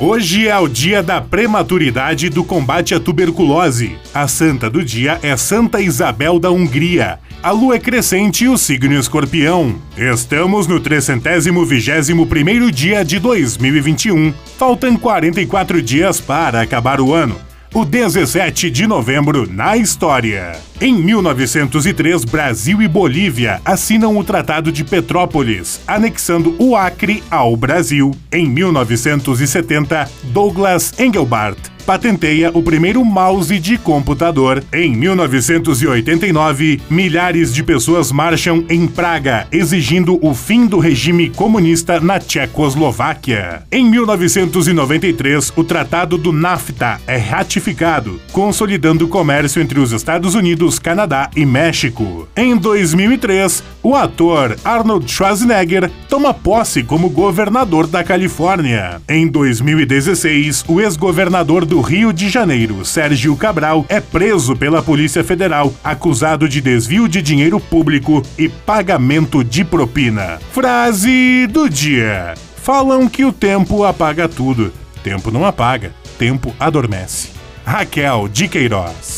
Hoje é o dia da prematuridade do combate à tuberculose. A santa do dia é Santa Isabel da Hungria. A lua é crescente e o signo escorpião. Estamos no 321º dia de 2021. Faltam 44 dias para acabar o ano o 17 de novembro na história. Em 1903, Brasil e Bolívia assinam o Tratado de Petrópolis, anexando o Acre ao Brasil. Em 1970, Douglas Engelbart patenteia o primeiro mouse de computador. Em 1989, milhares de pessoas marcham em Praga, exigindo o fim do regime comunista na Tchecoslováquia. Em 1993, o Tratado do NAFTA é ratificado, consolidando o comércio entre os Estados Unidos, Canadá e México. Em 2003, o ator Arnold Schwarzenegger toma posse como governador da Califórnia. Em 2016, o ex-governador do Rio de Janeiro, Sérgio Cabral, é preso pela Polícia Federal, acusado de desvio de dinheiro público e pagamento de propina. Frase do dia: Falam que o tempo apaga tudo. Tempo não apaga, tempo adormece. Raquel de Queiroz.